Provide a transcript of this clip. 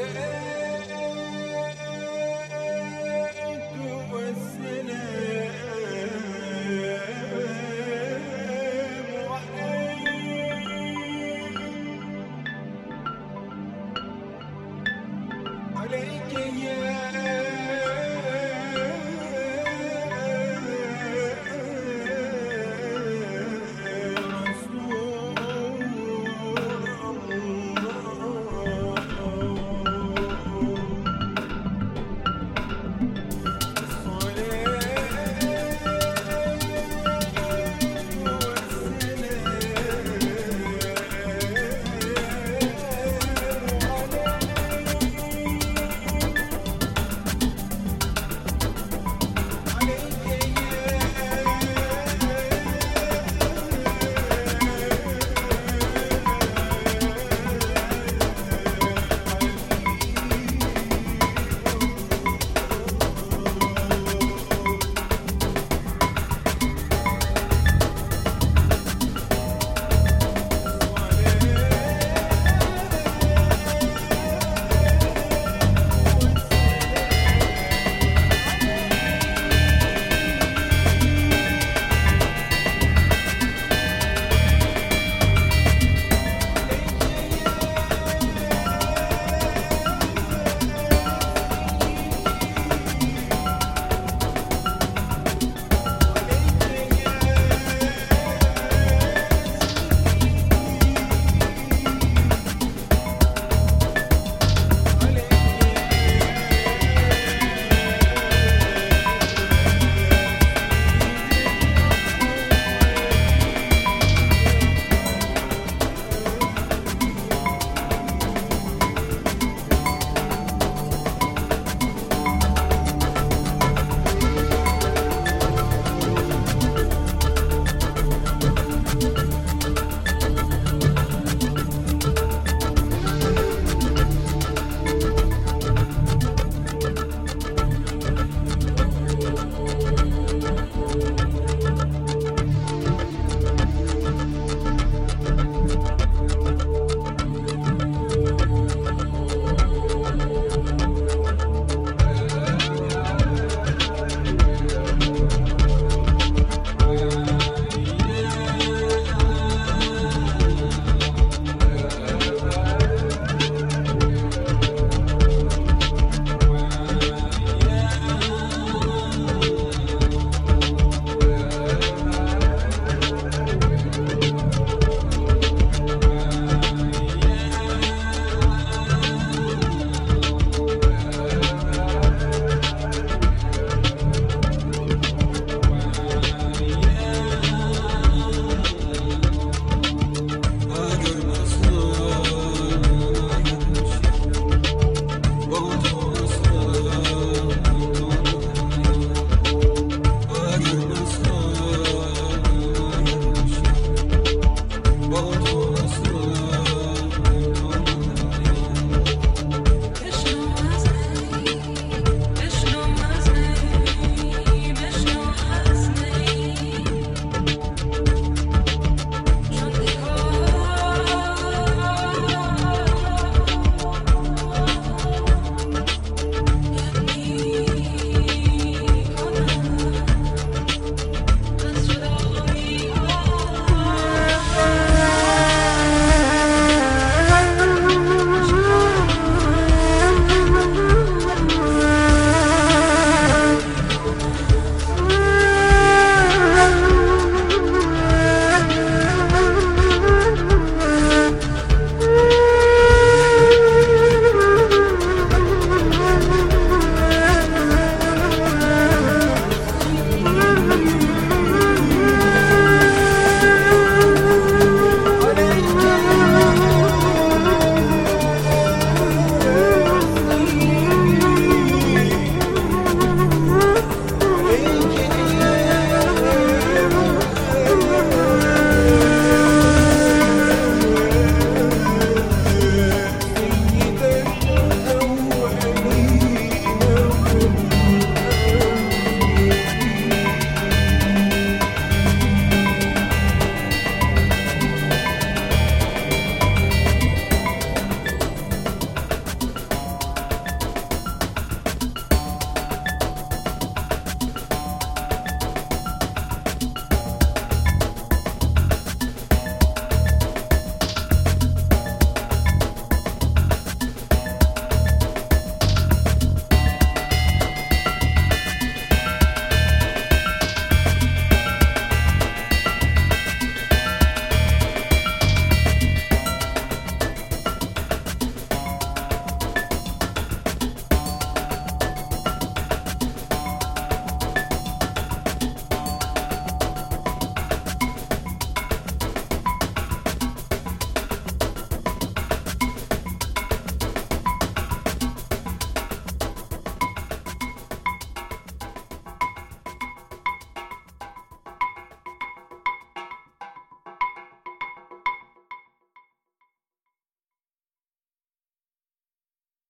Öyle